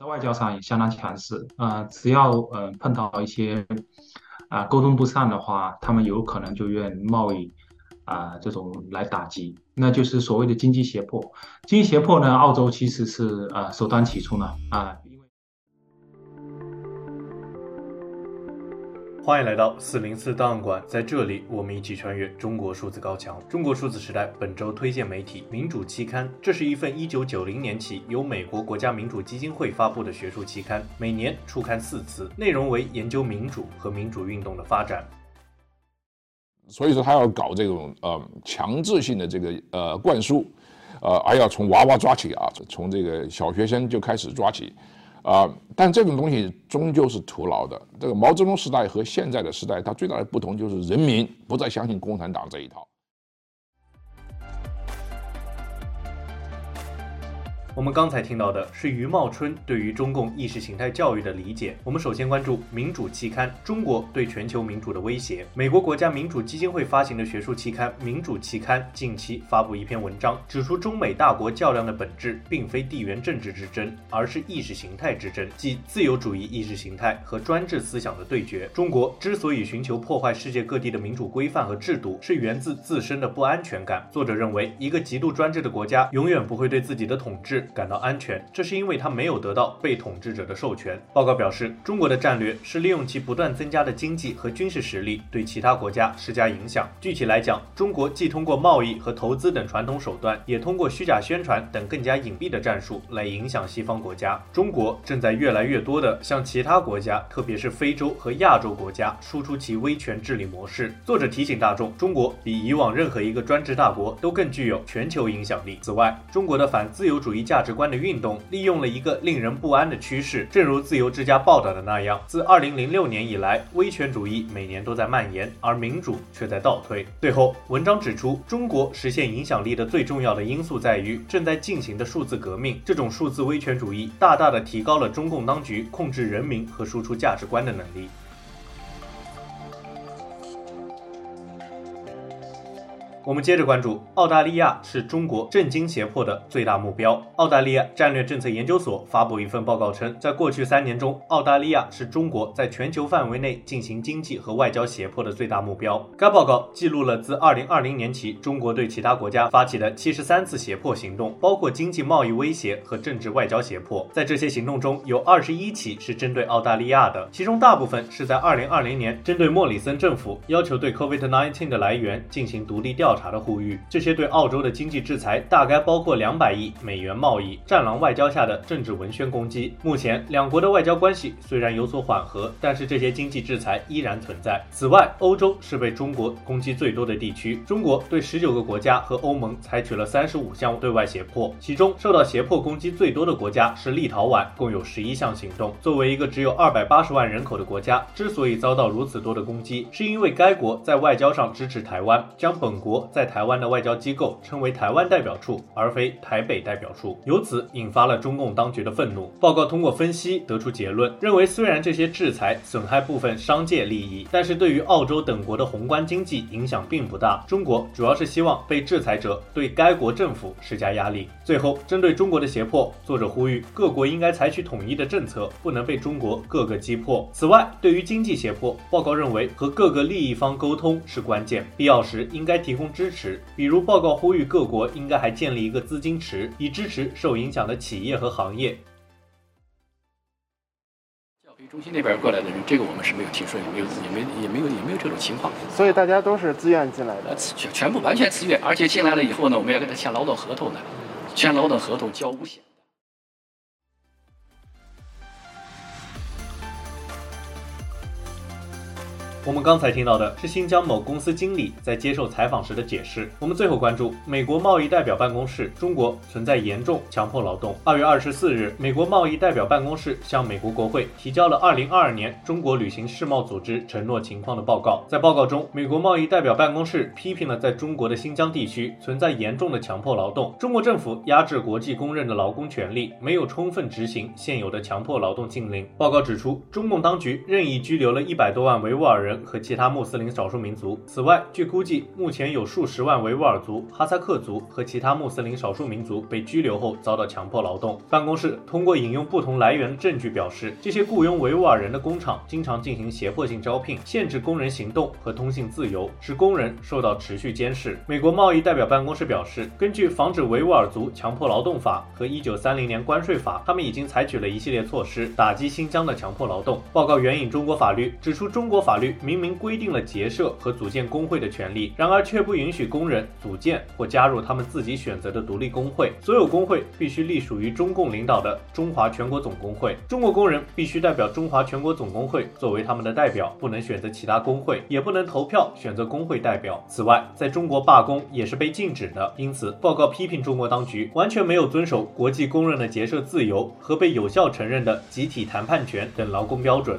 在外交上也相当强势啊、呃，只要呃碰到一些啊、沟通不上的话，他们有可能就用贸易啊、这种来打击，那就是所谓的经济胁迫。经济胁迫呢，澳洲其实是啊、呃、首当其冲的啊。呃欢迎来到四零四档案馆，在这里我们一起穿越中国数字高墙。中国数字时代本周推荐媒体《民主期刊》，这是一份一九九零年起由美国国家民主基金会发布的学术期刊，每年出刊四次，内容为研究民主和民主运动的发展。所以说，他要搞这种呃强制性的这个呃灌输，呃，而要从娃娃抓起啊，从这个小学生就开始抓起。啊、但这种东西终究是徒劳的。这个毛泽东时代和现在的时代，它最大的不同就是人民不再相信共产党这一套。我们刚才听到的是余茂春对于中共意识形态教育的理解。我们首先关注《民主期刊》，中国对全球民主的威胁。美国国家民主基金会发行的学术期刊《民主期刊》近期发布一篇文章，指出中美大国较量的本质并非地缘政治之争，而是意识形态之争，即自由主义意识形态和专制思想的对决。中国之所以寻求破坏世界各地的民主规范和制度，是源自自身的不安全感。作者认为，一个极度专制的国家永远不会对自己的统治感到安全，这是因为他没有得到被统治者的授权。报告表示，中国的战略是利用其不断增加的经济和军事实力对其他国家施加影响。具体来讲，中国既通过贸易和投资等传统手段，也通过虚假宣传等更加隐蔽的战术来影响西方国家。中国正在越来越多地向其他国家，特别是非洲和亚洲国家输出其威权治理模式。作者提醒大众，中国比以往任何一个专制大国都更具有全球影响力。此外，中国的反自由主义价值观的运动利用了一个令人不安的趋势，正如自由之家报道的那样，自二零零六年以来，威权主义每年都在蔓延，而民主却在倒退。最后，文章指出，中国实现影响力的最重要的因素在于正在进行的数字革命，这种数字威权主义大大的提高了中共当局控制人民和输出价值观的能力。我们接着关注，澳大利亚是中国震惊胁迫的最大目标。澳大利亚战略政策研究所发布一份报告称，在过去三年中，澳大利亚是中国在全球范围内进行经济和外交胁迫的最大目标。该报告记录了自2020年起，中国对其他国家发起的73次胁迫行动，包括经济贸易威胁和政治外交胁迫。在这些行动中，有21起是针对澳大利亚的，其中大部分是在2020年针对莫里森政府，要求对 COVID-19 的来源进行独立调查。查的呼吁，这些对澳洲的经济制裁大概包括两百亿美元贸易、战狼外交下的政治文宣攻击。目前，两国的外交关系虽然有所缓和，但是这些经济制裁依然存在。此外，欧洲是被中国攻击最多的地区，中国对十九个国家和欧盟采取了三十五项对外胁迫，其中受到胁迫攻击最多的国家是立陶宛，共有十一项行动。作为一个只有二百八十万人口的国家，之所以遭到如此多的攻击，是因为该国在外交上支持台湾，将本国。在台湾的外交机构称为台湾代表处，而非台北代表处，由此引发了中共当局的愤怒。报告通过分析得出结论，认为虽然这些制裁损害部分商界利益，但是对于澳洲等国的宏观经济影响并不大。中国主要是希望被制裁者对该国政府施加压力。最后，针对中国的胁迫，作者呼吁各国应该采取统一的政策，不能被中国各个击破。此外，对于经济胁迫，报告认为和各个利益方沟通是关键，必要时应该提供。支持，比如报告呼吁各国应该还建立一个资金池，以支持受影响的企业和行业。教培中心那边过来的人，这个我们是没有听说，也没有，也没，也没有，也没有这种情况。所以大家都是自愿进来的，全全部完全自愿，而且进来了以后呢，我们要跟他签劳动合同的，签劳动合同交五险。我们刚才听到的是新疆某公司经理在接受采访时的解释。我们最后关注美国贸易代表办公室，中国存在严重强迫劳动。二月二十四日，美国贸易代表办公室向美国国会提交了二零二二年中国履行世贸组织承诺情况的报告。在报告中，美国贸易代表办公室批评了在中国的新疆地区存在严重的强迫劳动，中国政府压制国际公认的劳工权利，没有充分执行现有的强迫劳动禁令。报告指出，中共当局任意拘留了一百多万维吾尔人。人和其他穆斯林少数民族。此外，据估计，目前有数十万维吾尔族、哈萨克族和其他穆斯林少数民族被拘留后遭到强迫劳动。办公室通过引用不同来源的证据表示，这些雇佣维吾尔人的工厂经常进行胁迫性招聘，限制工人行动和通信自由，使工人受到持续监视。美国贸易代表办公室表示，根据《防止维吾尔族强迫劳动法》和1930年关税法，他们已经采取了一系列措施打击新疆的强迫劳动。报告援引中国法律，指出中国法律明明规定了结社和组建工会的权利，然而却不允许工人组建或加入他们自己选择的独立工会。所有工会必须隶属于中共领导的中华全国总工会。中国工人必须代表中华全国总工会作为他们的代表，不能选择其他工会，也不能投票选择工会代表。此外，在中国罢工也是被禁止的。因此，报告批评中国当局完全没有遵守国际公认的结社自由和被有效承认的集体谈判权等劳工标准。